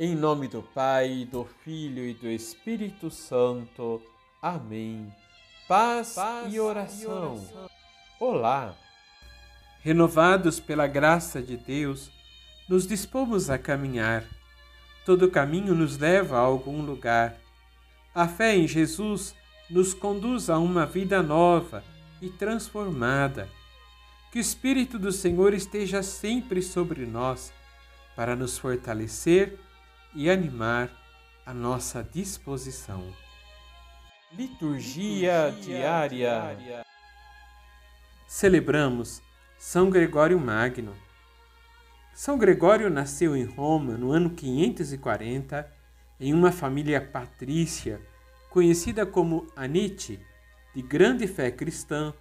Em nome do Pai, do Filho e do Espírito Santo. Amém. Paz, Paz e, oração. e oração. Olá! Renovados pela graça de Deus, nos dispomos a caminhar. Todo caminho nos leva a algum lugar. A fé em Jesus nos conduz a uma vida nova e transformada. Que o Espírito do Senhor esteja sempre sobre nós, para nos fortalecer e animar a nossa disposição. Liturgia, diária. Celebramos São Gregório Magno. São Gregório nasceu em Roma no ano 540 em uma família patrícia conhecida como Anite, de grande fé cristã,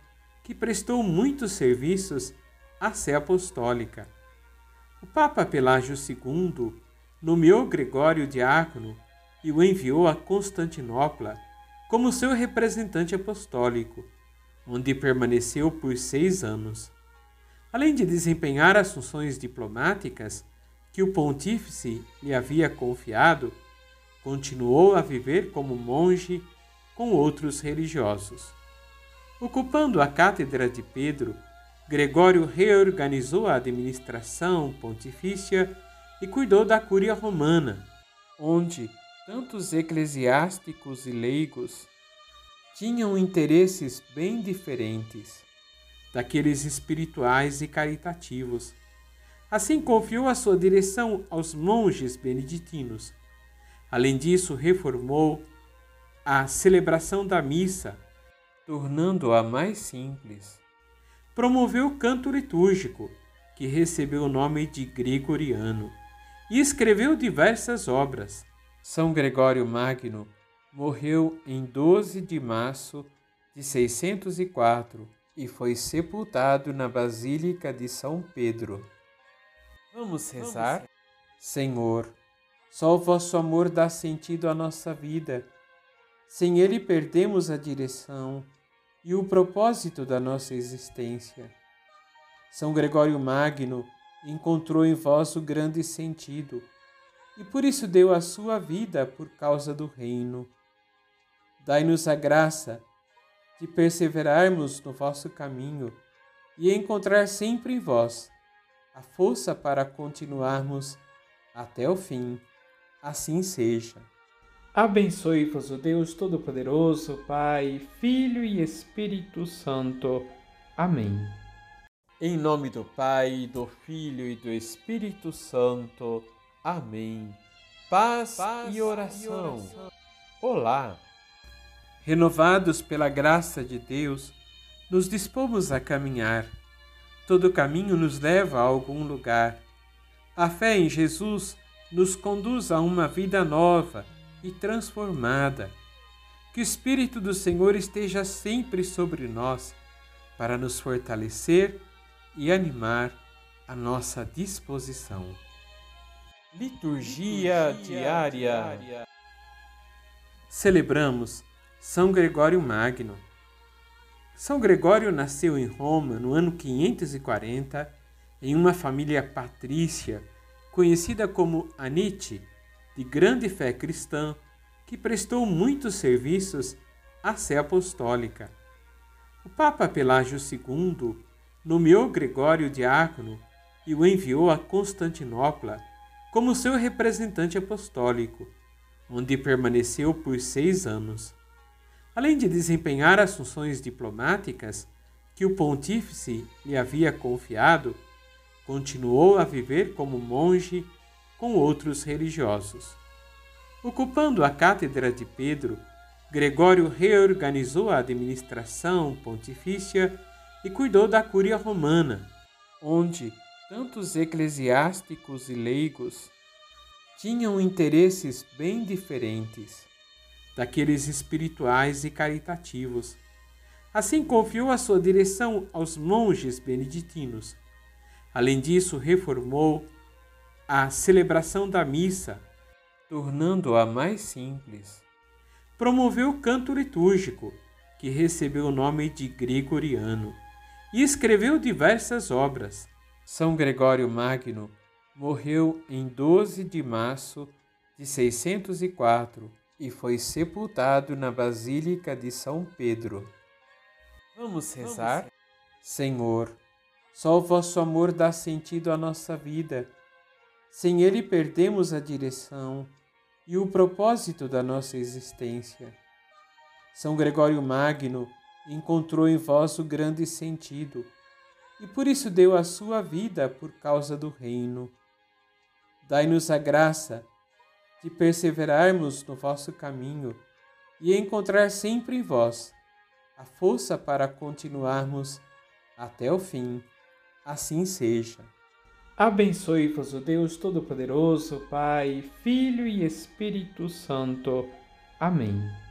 que prestou muitos serviços à Sé Apostólica. O Papa Pelágio II nomeou Gregório diácono e o enviou a Constantinopla como seu representante apostólico, onde permaneceu por seis anos. Além de desempenhar as funções diplomáticas que o pontífice lhe havia confiado, continuou a viver como monge com outros religiosos. Ocupando a cátedra de Pedro, Gregório reorganizou a administração pontifícia e cuidou da Cúria Romana, onde tantos eclesiásticos e leigos tinham interesses bem diferentes daqueles espirituais e caritativos. Assim confiou a sua direção aos monges beneditinos. Além disso, reformou a celebração da missa, tornando-a mais simples. Promoveu o canto litúrgico, que recebeu o nome de Gregoriano e escreveu diversas obras. São Gregório Magno morreu em 12 de março de 604 e foi sepultado na Basílica de São Pedro. Vamos rezar? Vamos. Senhor, só o vosso amor dá sentido à nossa vida. Sem ele perdemos a direção e o propósito da nossa existência. São Gregório Magno encontrou em vós o grande sentido, e por isso deu a sua vida por causa do reino. Dai-nos a graça de perseverarmos no vosso caminho e encontrar sempre em vós a força para continuarmos até o fim. Assim seja. Abençoe-vos o Deus Todo-Poderoso, Pai, Filho e Espírito Santo. Amém. Em nome do Pai, do Filho e do Espírito Santo. Amém. Paz, Paz e, oração. e oração. Olá! Renovados pela graça de Deus, nos dispomos a caminhar. Todo caminho nos leva a algum lugar. A fé em Jesus nos conduz a uma vida nova e transformada. Que o Espírito do Senhor esteja sempre sobre nós, para nos fortalecer e animar a nossa disposição. Liturgia, diária. Celebramos São Gregório Magno. São Gregório nasceu em Roma no ano 540 em uma família patrícia conhecida como Anite, de grande fé cristã, que prestou muitos serviços à Sé Apostólica. O Papa Pelágio II nomeou Gregório diácono e o enviou a Constantinopla como seu representante apostólico, onde permaneceu por seis anos. Além de desempenhar as funções diplomáticas que o pontífice lhe havia confiado, continuou a viver como monge com outros religiosos. Ocupando a cátedra de Pedro, Gregório reorganizou a administração pontifícia e cuidou da Cúria Romana, onde tantos eclesiásticos e leigos tinham interesses bem diferentes daqueles espirituais e caritativos. Assim confiou a sua direção aos monges beneditinos. Além disso, reformou a celebração da missa, tornando-a mais simples. Promoveu o canto litúrgico, que recebeu o nome de Gregoriano e escreveu diversas obras. São Gregório Magno morreu em 12 de março de 604 e foi sepultado na Basílica de São Pedro. Vamos rezar? Senhor, só o vosso amor dá sentido à nossa vida. Sem ele perdemos a direção e o propósito da nossa existência. São Gregório Magno encontrou em vós o grande sentido e por isso deu a sua vida por causa do reino. Dai-nos a graça de perseverarmos no vosso caminho e encontrar sempre em vós a força para continuarmos até o fim. Assim seja. Abençoe-vos o Deus Todo-Poderoso, Pai, Filho e Espírito Santo. Amém.